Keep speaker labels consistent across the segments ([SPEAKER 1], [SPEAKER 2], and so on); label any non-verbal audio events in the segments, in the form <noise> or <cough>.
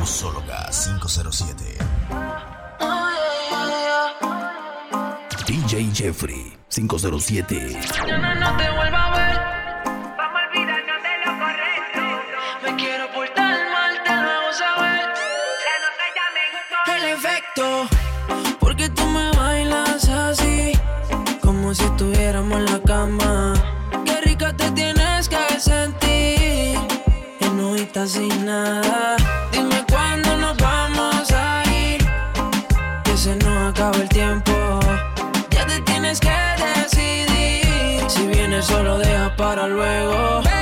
[SPEAKER 1] Musóloga 507. DJ Jeffrey 507.
[SPEAKER 2] No, no, no te vuelva a ver. Vamos a olvidarnos de lo correcto. Me quiero portar mal, te lo hago saber. La nota ya
[SPEAKER 3] me gustó. El efecto.
[SPEAKER 2] Porque tú me bailas así. Como si estuviéramos en la cama. Qué rica te tienes que sentir. En no sin nada solo deja para luego.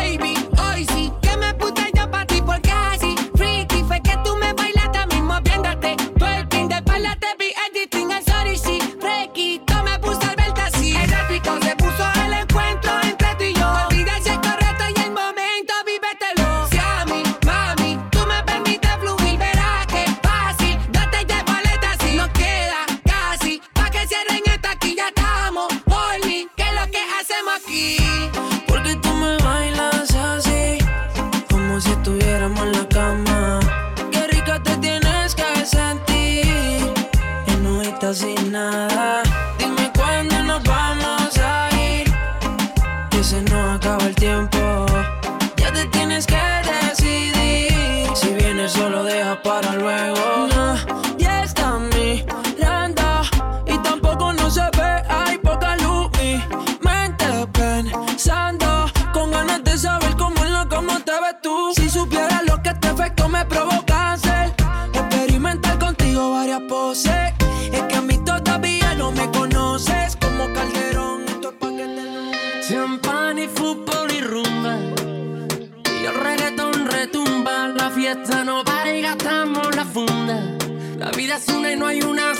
[SPEAKER 2] una y no hay una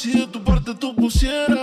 [SPEAKER 4] si de
[SPEAKER 5] tu parte tú pusieras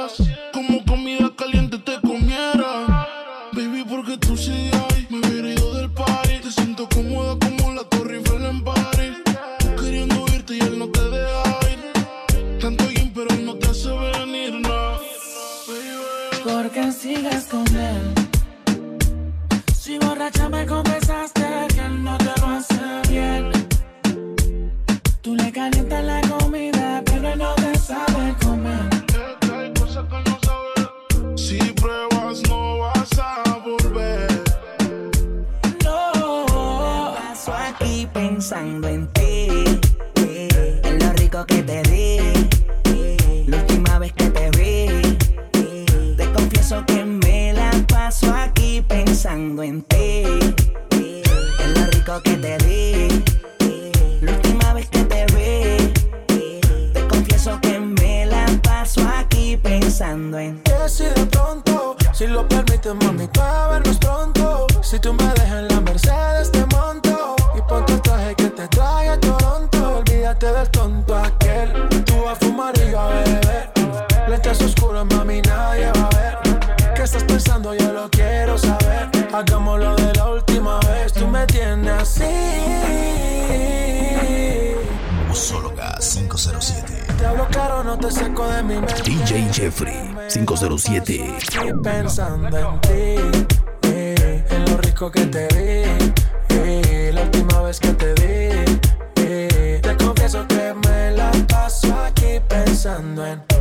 [SPEAKER 1] DJ Jeffrey 507.
[SPEAKER 6] Estoy pensando en ti, eh, en lo rico que te di, eh, la última vez que te di. Eh, te confieso que me la paso aquí pensando en ti.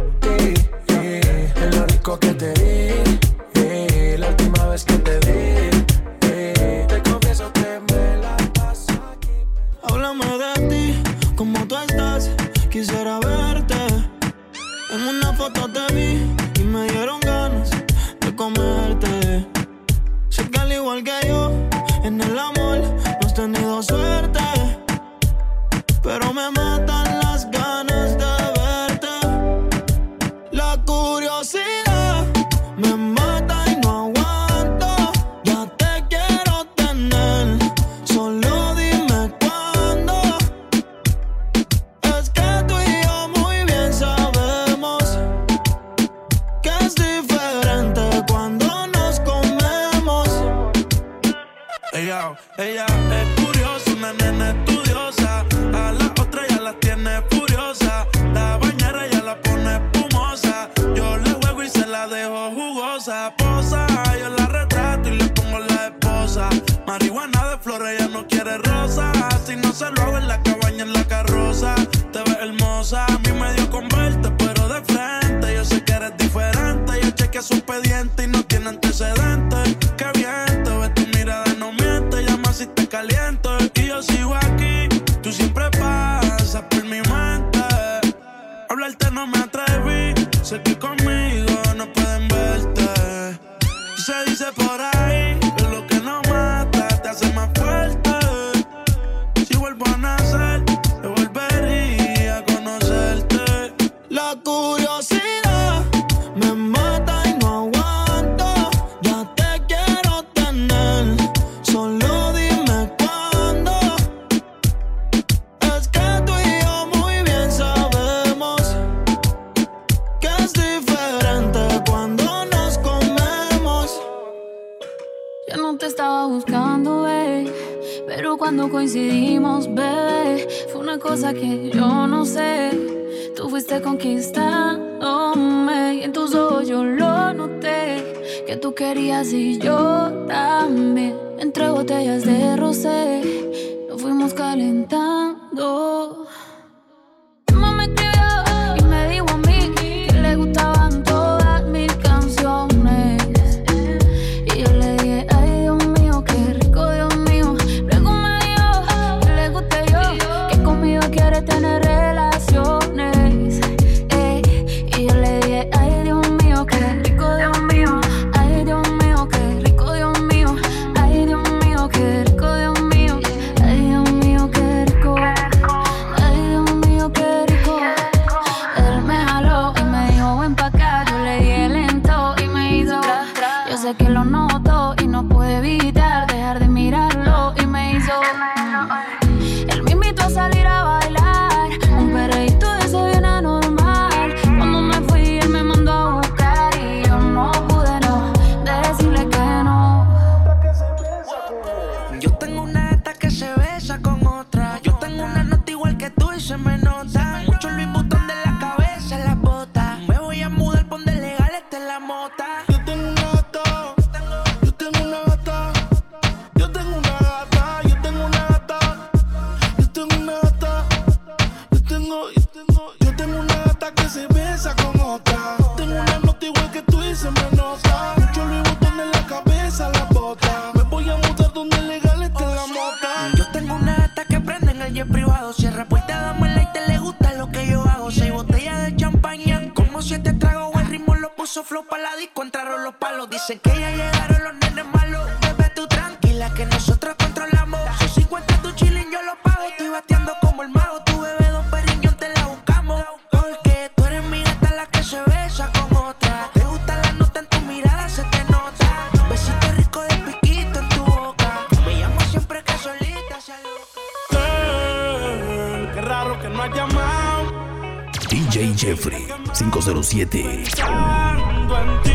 [SPEAKER 1] 507.
[SPEAKER 6] Pensando en ti,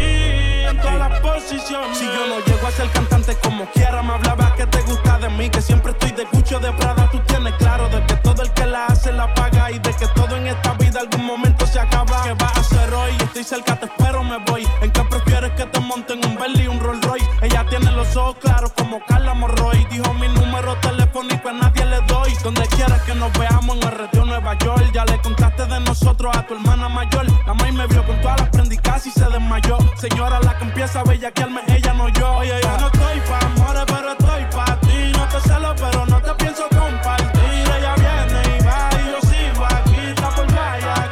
[SPEAKER 6] en todas las posiciones. Si yo no llego a ser cantante como quiera, me hablaba que te gusta de mí, que siempre estoy de Gucci o de Prada. Tú tienes claro de que todo el que la hace la paga y de que todo en esta vida algún momento se acaba. ¿Qué vas a hacer hoy? Estoy cerca, te espero, me voy. ¿En qué prefieres que te monten un Bentley y un Rolls Ella tiene los ojos claros como Carla Morroy. Dijo mi número telefónico a nadie le doy. Donde quieras que nos veamos en el retiro Nueva York. Ya le contaste de nosotros a tu hermana mayor. La maíz me vio con todas las prendicas y se desmayó. Señora, la que empieza a bellaquearme, ella no yo. Oye, yo no estoy pa' amores, pero estoy pa' ti. No te celo, pero no te pienso compartir. Ella viene y va y yo sigo aquí. Está por vaya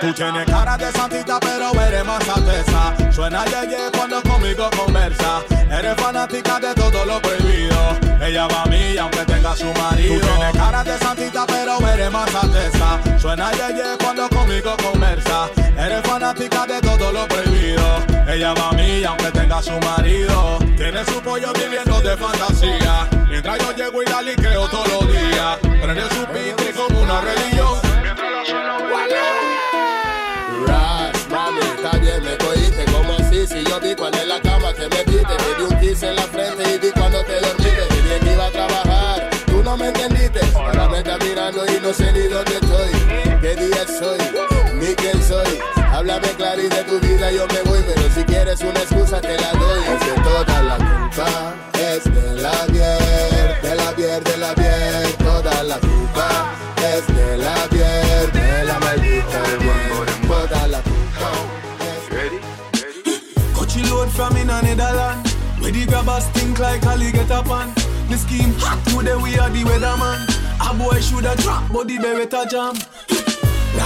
[SPEAKER 5] Tú tienes cara de santita, pero eres más alteza. Suena yeye cuando conmigo conversa. Eres fanática de todo lo prohibido. Ella va a mí aunque tenga su marido. Tú tienes cara de santita, pero eres más alteza. Suena yeye cuando conmigo conversa. Eres fanática de todo lo prohibido. Ella va a mí aunque tenga su marido. Tiene su pollo viviendo de fantasía. Mientras yo llego y la liqueo todos los días. Prende su pique como una religión.
[SPEAKER 7] Ras, mami, está bien, me cogiste como vida yo me voy Pero si quieres una excusa te la doy Es que toda la culpa es de la bier De la bier, de la bier Toda la culpa es de la bier De la maldita bier Toda la culpa
[SPEAKER 5] Coachy load from in a Netherland. Where the grabbers think like Ali get up on. The scheme hot <laughs> today we are the weatherman. A boy shoulda drop, but the beretta jam.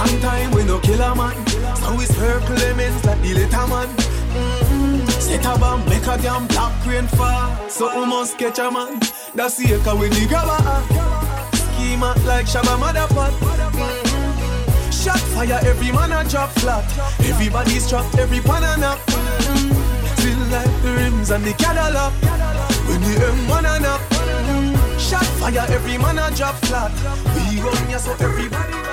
[SPEAKER 5] Long time we no kill a man. So we circle lemons like the little man. Mm-hmm. Set a bomb, make a damn black rain fall. So we must catch a man. That's the echo with the grabber. Schema like Shabba Motherfuck. Mm-hmm. Shot fire, every man a drop flat. Everybody's trapped, every pan a nap. Mm. Still like the rims and the Cadillac. When the M1 a nap. Shot fire, every man a drop flat. We run ya so everybody.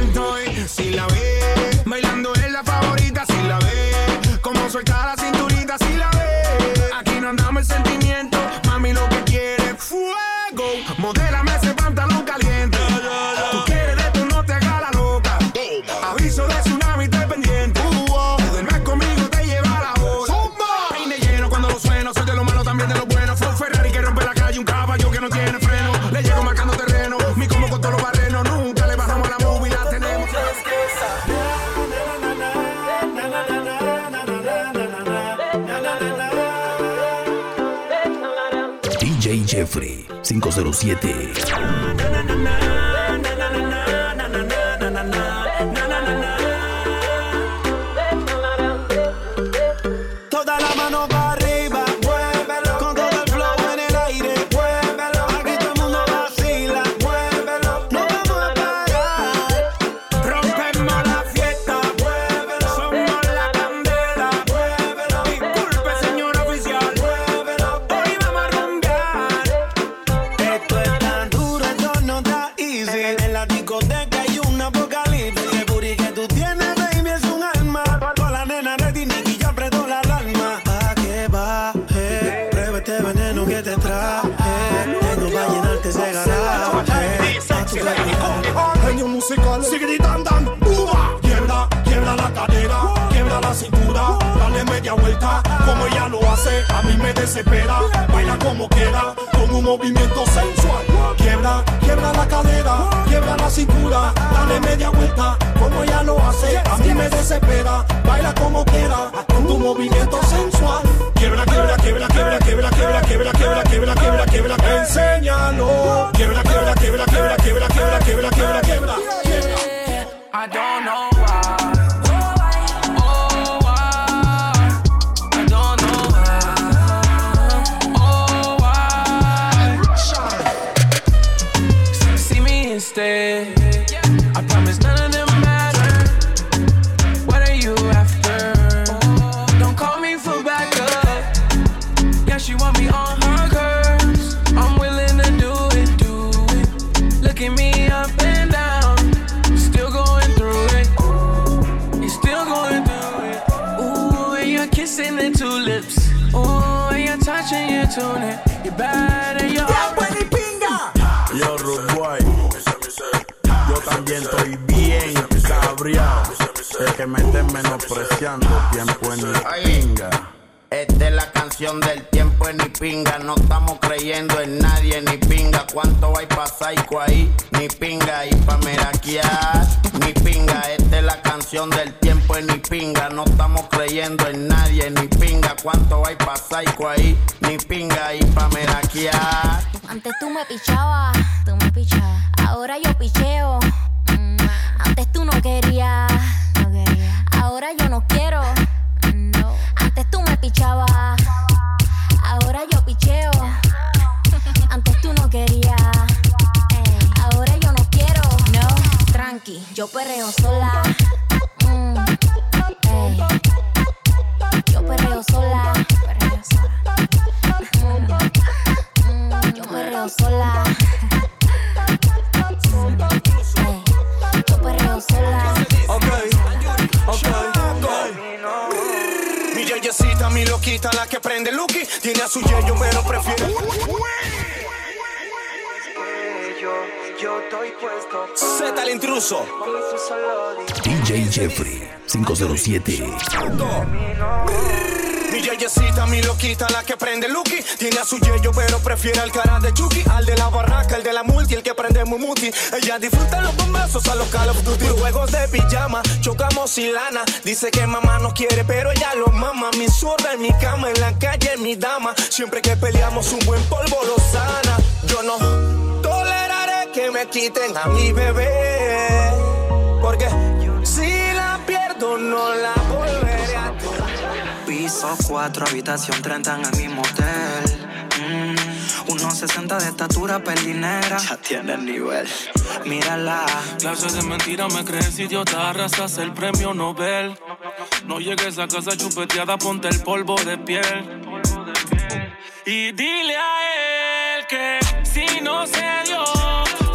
[SPEAKER 8] 7. A
[SPEAKER 9] mí me desespera. Baila como quiera, con un movimiento sensual. Quiebra, quiebra la cadera, quiebra la cintura, dale media vuelta, como ella lo hace, a mí me desespera. Baila como quiera, con tu movimiento sensual. Quiebra, quiebra, quiebra, quiebra, quiebra, quiebra, quiebra, quiebra, quiebra, quiebra, quiebra, enséñalo. Quiebra, quiebra, quiebra, quiebra, quiebra, quiebra, quiebra, quiebra, quiebra.
[SPEAKER 10] I don't know
[SPEAKER 11] cabreado. Es que me estén menospreciando tiempo en mi pinga.
[SPEAKER 7] Esta es la canción del tiempo en ni pinga. No estamos creyendo en nadie ni pinga. ¿Cuánto hay pa' psycho ahí? Ni pinga. Y pa' meraquear, ni pinga. Esta es la canción del tiempo en ni pinga. No estamos creyendo en nadie ni pinga. ¿Cuánto hay pa' psycho ahí? Ni pinga. Y pa' meraquear.
[SPEAKER 12] Antes tú me pichabas, tú me pichabas. Ahora yo picheo. Mm, Antes tú no querías, no quería. Ahora yo no quiero. No. Antes tú me pichabas. Ahora yo picheo. Antes tú no querías. Ahora yo no quiero. No. Tranqui, yo perreo sola. Mm, ey. Yo perreo sola. Perreo sola. Mm, Yo perreo sola. Sola.
[SPEAKER 8] Ok, ok, ok. Mi yeyecita, mi loquita, la que prende Lucky. Tiene a su yeyo, pero prefiere.
[SPEAKER 10] Yo estoy puesto.
[SPEAKER 8] Z el intruso.
[SPEAKER 1] DJ Jeffrey 507.
[SPEAKER 8] Mi yeyecita, mi loquita, la que prende Lucky. Tiene a su yeyo, pero prefiere al cara de Chucky. Al de la barraca, el de la multi, el que prende muy muti. Ella disfruta los bombazos a los Call of Duty. Juegos de pijama, chocamos y lana. Dice que mamá no quiere, pero ella lo mama. Mi zurda en mi cama, en la calle, mi dama. Siempre que peleamos, un buen polvo lo sana. Yo no toleraré que me quiten a mi bebé. Porque si la pierdo, no la volveré
[SPEAKER 13] Piso 4, habitación 30 en el mismo hotel. Mm, 1.60 de estatura, pelinera. Ya tiene el nivel. Mírala.
[SPEAKER 14] Clases de mentira me crees idiota, arrasas el premio Nobel. No llegues a casa chupeteada, ponte el polvo de piel. Y dile a él que si no se dio,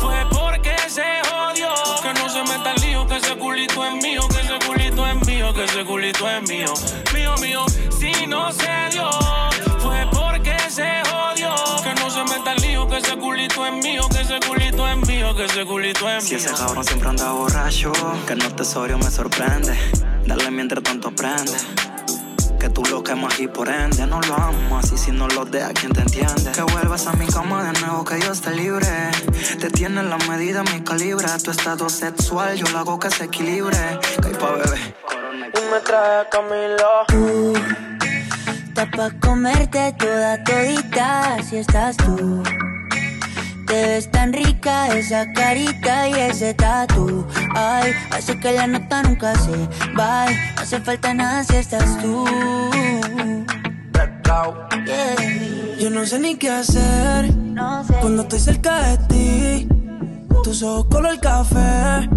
[SPEAKER 14] fue porque se jodió. Que no se meta el lío, que ese culito es mío, que ese culito es mío, que ese culito es mío. Que
[SPEAKER 6] ese culito es mío.
[SPEAKER 13] Si ese cabrón siempre anda borracho, que no tesorio me sorprende. Dale mientras tanto aprende. Que tú lo quemas y por ende no lo amas. Y si no lo dejas, ¿quién te entiende? Que vuelvas a mi cama de nuevo, que yo esté libre. Te tiene la medida, mi calibre. Tu estado sexual, yo lo hago que se equilibre. Que hay pa' bebé.
[SPEAKER 2] Y me trae a Camila.
[SPEAKER 15] Tú, está pa' comerte toda todita si estás tú. Te ves tan rica esa carita y ese tatu. Ay, hace que la nota nunca se va. No hace falta nada si estás tú. Yeah.
[SPEAKER 2] Yo no sé ni qué hacer cuando estoy cerca de ti. Tus ojos color café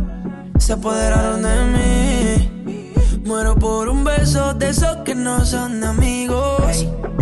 [SPEAKER 2] se apoderaron de mí. Muero por un beso de esos que no son amigos.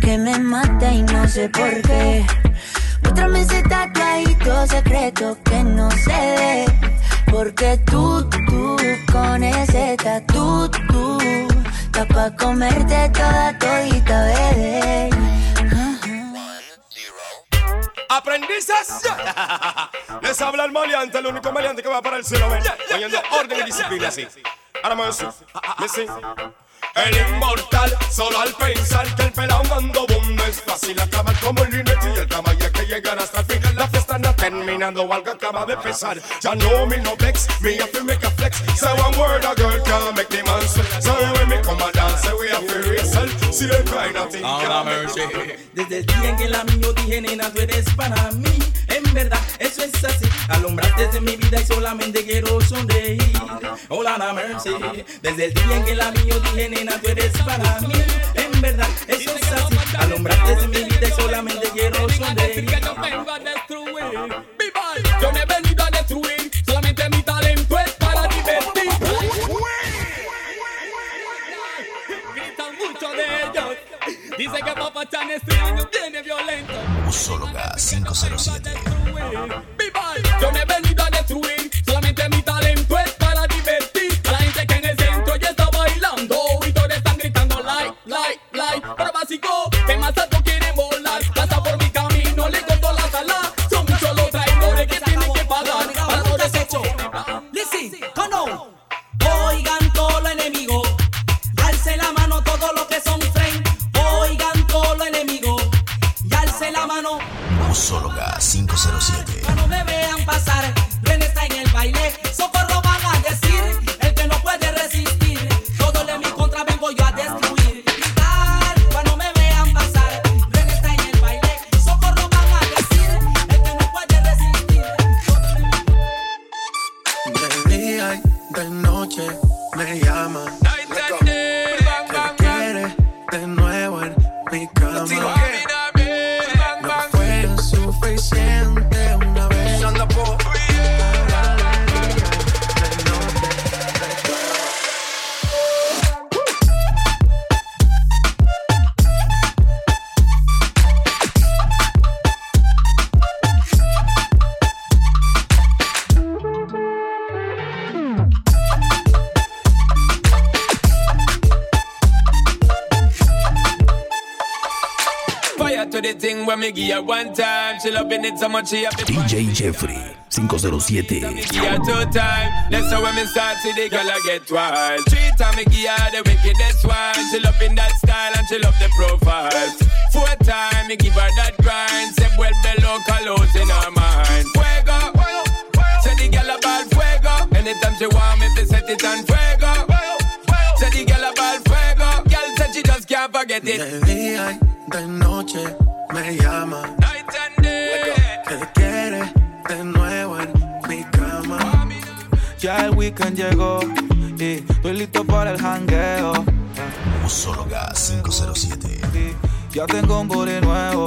[SPEAKER 15] que me mata y no sé por qué. Muéstrame ese tatuadito secreto que no se ve. Porque tú, tú, con ese tatu, tú, está pa' comerte toda todita, bebé.
[SPEAKER 16] ¡Aprendices! <laughs> Les habla el maleante, el único maleante que va para el cielo, ven. Poniendo orden y disciplina así. Ahora me voy Me sí. El inmortal, solo al pensar que el pelao mando boom no es fácil acabar como el linete y el caballo que llegan hasta el fin. La fiesta anda terminando, algo acaba de empezar. Ya no me no vex, me have to make a flex. Say one word a girl can make the man sweat. So when me come and dance, we have to wrestle. See the kind of thing
[SPEAKER 17] Ahora mercy. Desde el día en que la mío dije, nena, tú eres para mí. En verdad, eso es así. Alumbraste de mi vida y solamente quiero sonreír. Hola, la mercy. Desde el día en que la mío dije, nena, tú eres para mí. En verdad, eso es así. Me
[SPEAKER 18] give her one time. She loving it so much she have
[SPEAKER 1] DJ Jeffrey 507.
[SPEAKER 18] give her two time. That's how when me start see the girl I get wild. Three time me give her the wickedest one. She loving that style and she love the profile. Four time me give her that grind. Say well below colors in her mind. Fuego. Say the girl about fuego. Anytime she want me to set it on fuego. Say the girl about forget it.
[SPEAKER 5] De día y de noche me llama. Que quiere de nuevo en mi cama.
[SPEAKER 19] Ya el weekend llegó y estoy listo para el jangueo.
[SPEAKER 1] Usóloga 507.
[SPEAKER 19] Ya tengo un booty nuevo.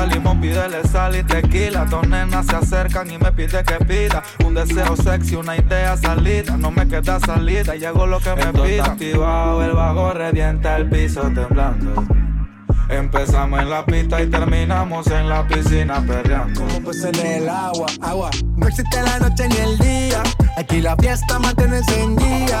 [SPEAKER 19] Da limón, pídele sal y tequila. Dos nenas se acercan y me pide que pida. Un deseo sexy, una idea salida. No me queda salida, llego lo que me
[SPEAKER 20] Esto
[SPEAKER 19] pida.
[SPEAKER 20] está
[SPEAKER 19] activado, el bajo revienta el piso temblando. Empezamos en la pista y terminamos en la piscina perreando.
[SPEAKER 21] Como pues en el agua, agua. No existe la noche ni el día. Aquí la fiesta mantiene encendida.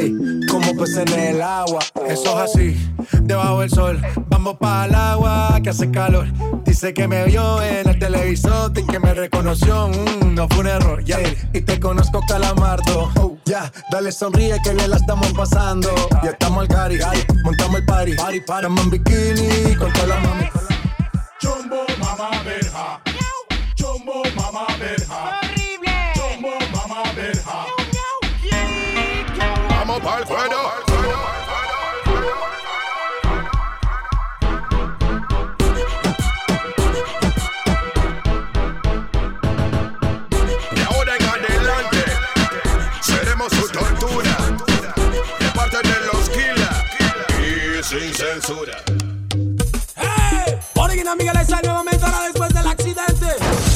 [SPEAKER 21] Ey, como peces en el agua. Eso es así, debajo del sol. Vamos para el agua que hace calor. Dice que me vio en el televisor y que me reconoció. Mm, no fue un error, ya. Y te conozco, calamardo. Oh, ya, dale sonríe que bien la estamos pasando. Ya estamos al cari, montamos el party. Party, party. Estamos en bikini con toda la mami.
[SPEAKER 16] Censura.
[SPEAKER 10] Original Miguel Esa nuevamente ahora después del accidente.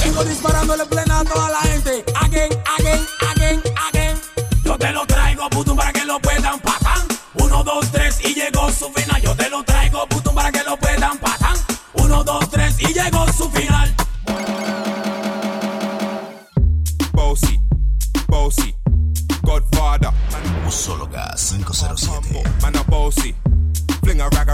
[SPEAKER 10] Vengo disparándole plena a toda la gente. Again, again, again, again. Yo te lo traigo, putum, para que lo puedan patan. Uno, dos, tres y llegó su final. Yo te lo traigo, putum, para que lo puedan patan. Uno, dos, tres y llegó su final.
[SPEAKER 16] Bossy, Bossy, Godfather.
[SPEAKER 1] Musóloga 507.
[SPEAKER 16] Man, a bossy.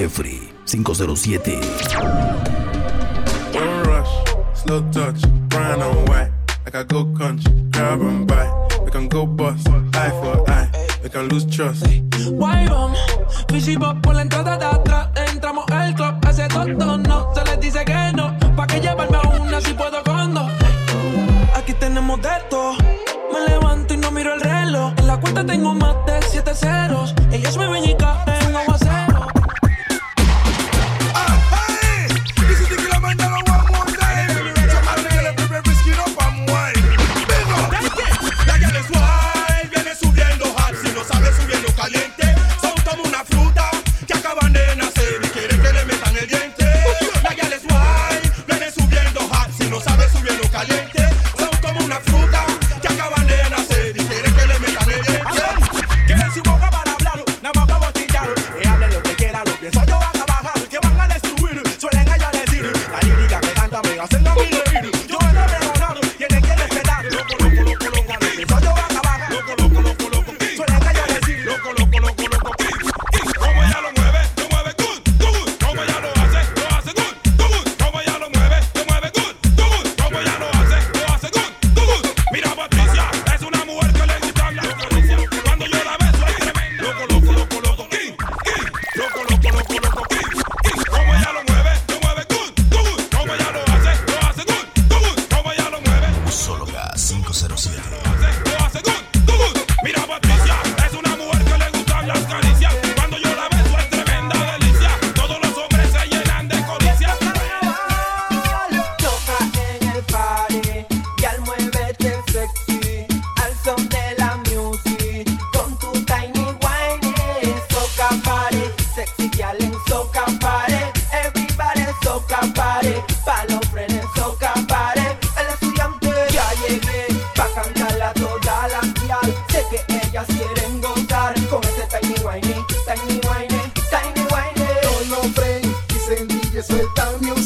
[SPEAKER 1] Jeffrey 507.
[SPEAKER 22] Don't rush, slow touch, brown on white, like I go country. Grab and buy, we can go bust, eye for eye, we can lose trust.
[SPEAKER 10] Guay, vamos. Fishy Bop por la entrada de atrás. Entramos el club, ese tonto no. me
[SPEAKER 23] down,
[SPEAKER 1] you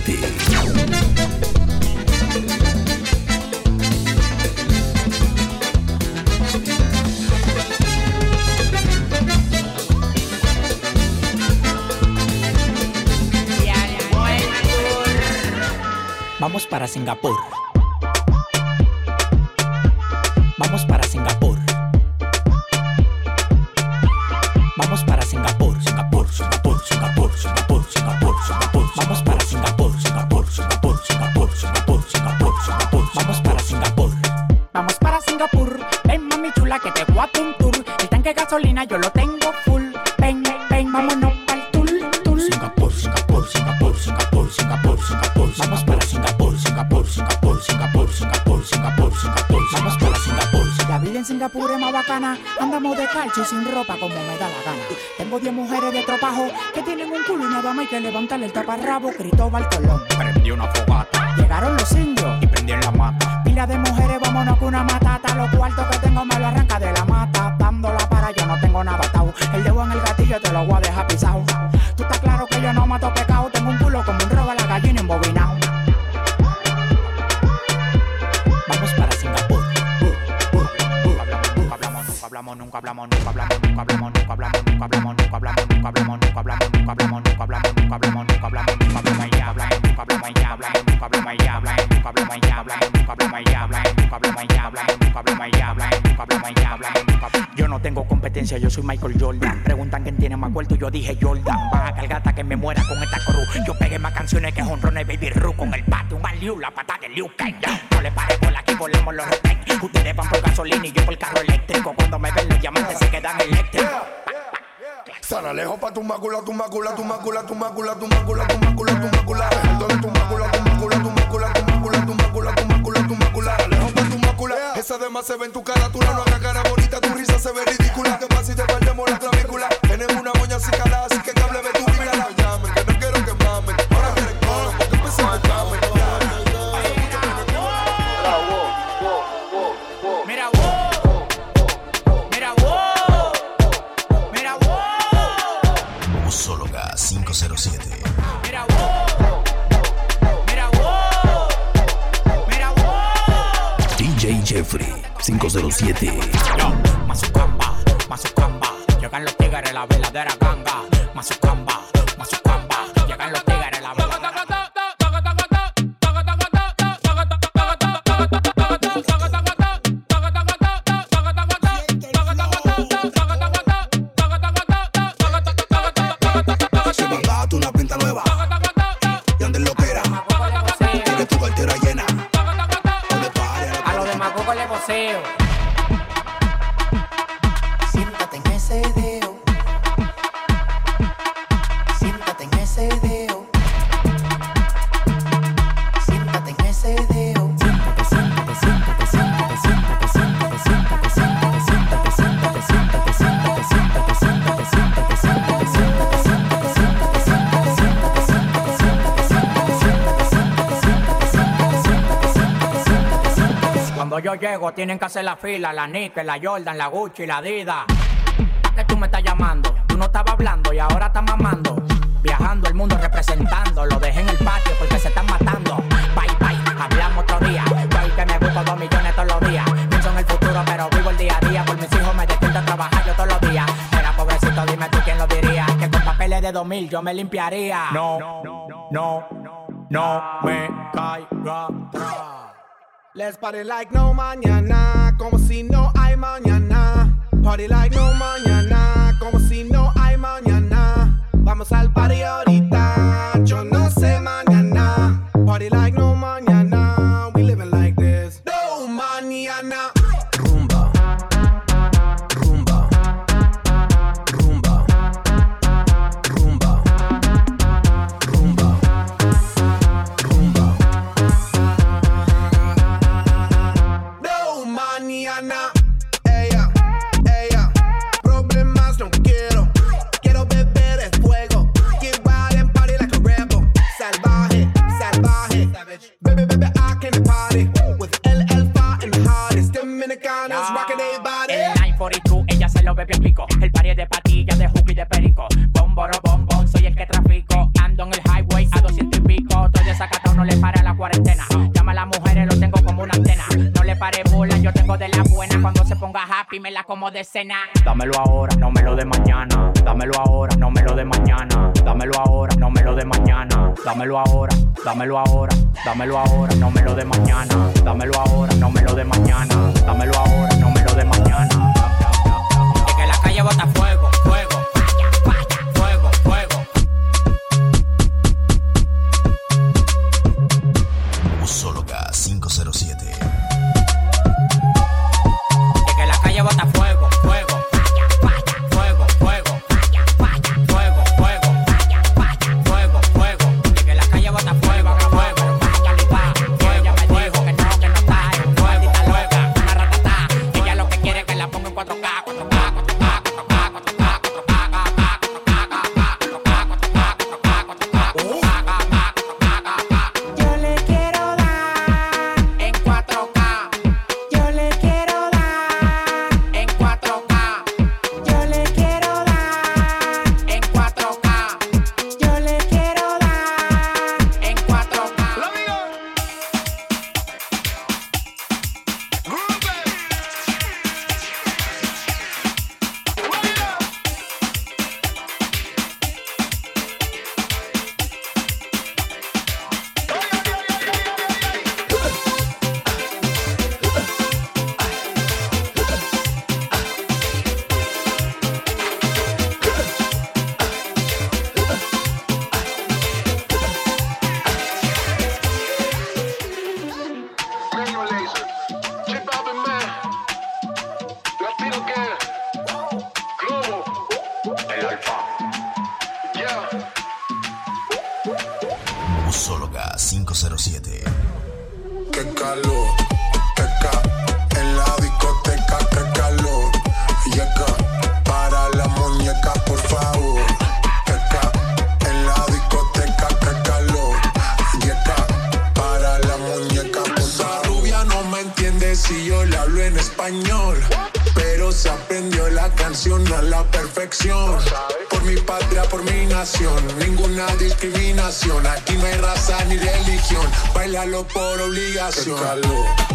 [SPEAKER 1] 507.
[SPEAKER 24] Vamos para Singapur.
[SPEAKER 25] Vámonos pa'l tour, tour.
[SPEAKER 24] Singapur, Singapur, Singapur, Singapur, Singapur, Singapur. Vamos para Singapur, Singapur, Singapur, Singapur, Singapur, Singapur, Singapur. Vamos para Singapur.
[SPEAKER 25] La vida en Singapur es más bacana. Andamos de calcio y sin ropa como me da la gana. Tengo 10 mujeres de tropajo que tienen un culo y nada más hay que levantarle el taparrabo. Cristóbal Colón.
[SPEAKER 24] Prendí una fogata
[SPEAKER 25] Llegaron los indios.
[SPEAKER 24] y prendí en la mata.
[SPEAKER 25] Pila de mujeres, vámonos con una matata. Dije Jordan. Baja cargata que me muera con esta cruz. Yo pegué más canciones que honrones Baby Ru con el pate, un Liu, la pata de Liu Kang. No le pare por aquí, volemos los roten. Ustedes van por gasolina y yo por carro eléctrico. Cuando me ven los diamantes se quedan eléctricos.
[SPEAKER 16] Sana lejos pa' tu mácula, tu mácula, tu mácula, tu mácula, tu mácula, tu mácula, tu mácula. Entonces tu mácula, tu mácula, tu mácula, tu mácula, tu mácula, tu mácula, tu mácula. Lejos pa' tu mácula. Esa demás se ve en tu cara, tú no
[SPEAKER 24] yo
[SPEAKER 25] llego tienen que hacer la fila, la Nike, la Jordan, la Gucci, la. ¿Para qué tú me estás llamando? Tú no estabas hablando y ahora estás mamando. Viajando el mundo representando, lo dejé en el patio porque se están matando. Bye bye, hablamos otro día. Yo que me busco dos millones todos los días. Pienso en el futuro, pero vivo el día a día. Por mis hijos me despierto a trabajar yo todos los días. Era pobrecito, dime tú quién lo diría. Que con papeles de 2000 yo me limpiaría. No, no, no, no me caiga atrás.
[SPEAKER 26] Let's party like no mañana, como si no hay mañana. Party like no mañana, como si no hay mañana. Vamos al party ahorita.
[SPEAKER 25] Dámelo ahora, no me lo de mañana. Dámelo ahora, no me lo de mañana. Dámelo ahora, no me lo de mañana. Dámelo ahora, dámelo ahora, dámelo ahora, no me lo de mañana. Dámelo ahora, no me lo de mañana. Dámelo ahora, no me lo de mañana. Es que la calle bota fuego.
[SPEAKER 27] malo por obligación.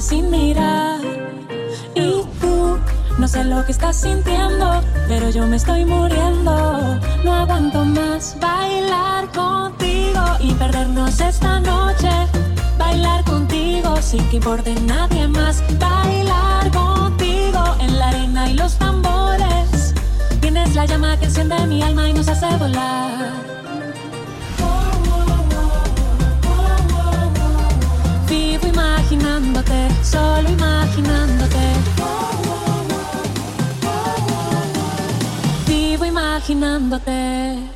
[SPEAKER 28] sin mirar. Y tú, no sé lo que estás sintiendo, pero yo me estoy muriendo. No aguanto más bailar contigo y perdernos esta noche. Bailar contigo sin que importe nadie más. Bailar contigo en la arena y los tambores. Tienes la llama que enciende mi alma y nos hace volar. vivo imaginándote, solo imaginándote. Vivo imaginándote.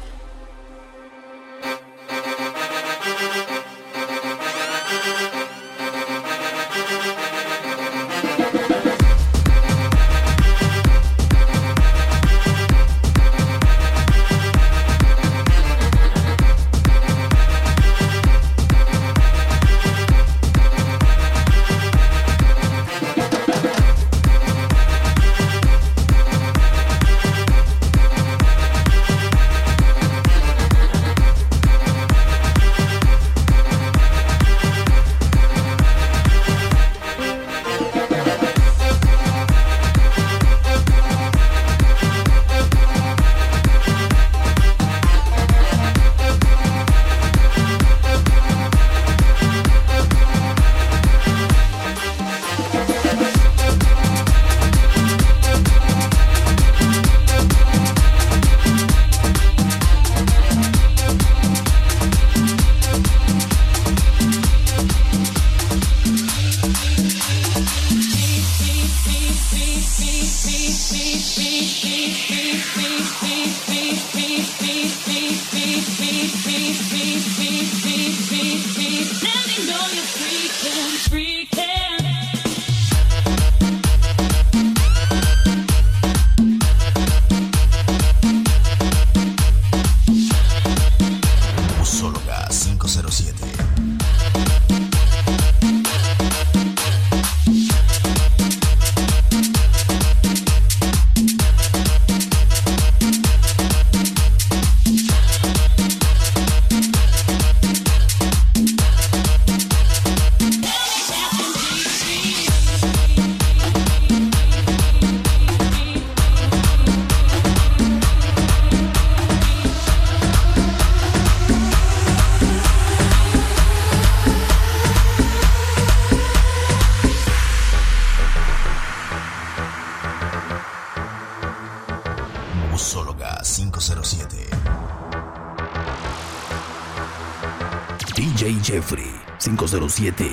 [SPEAKER 1] 7.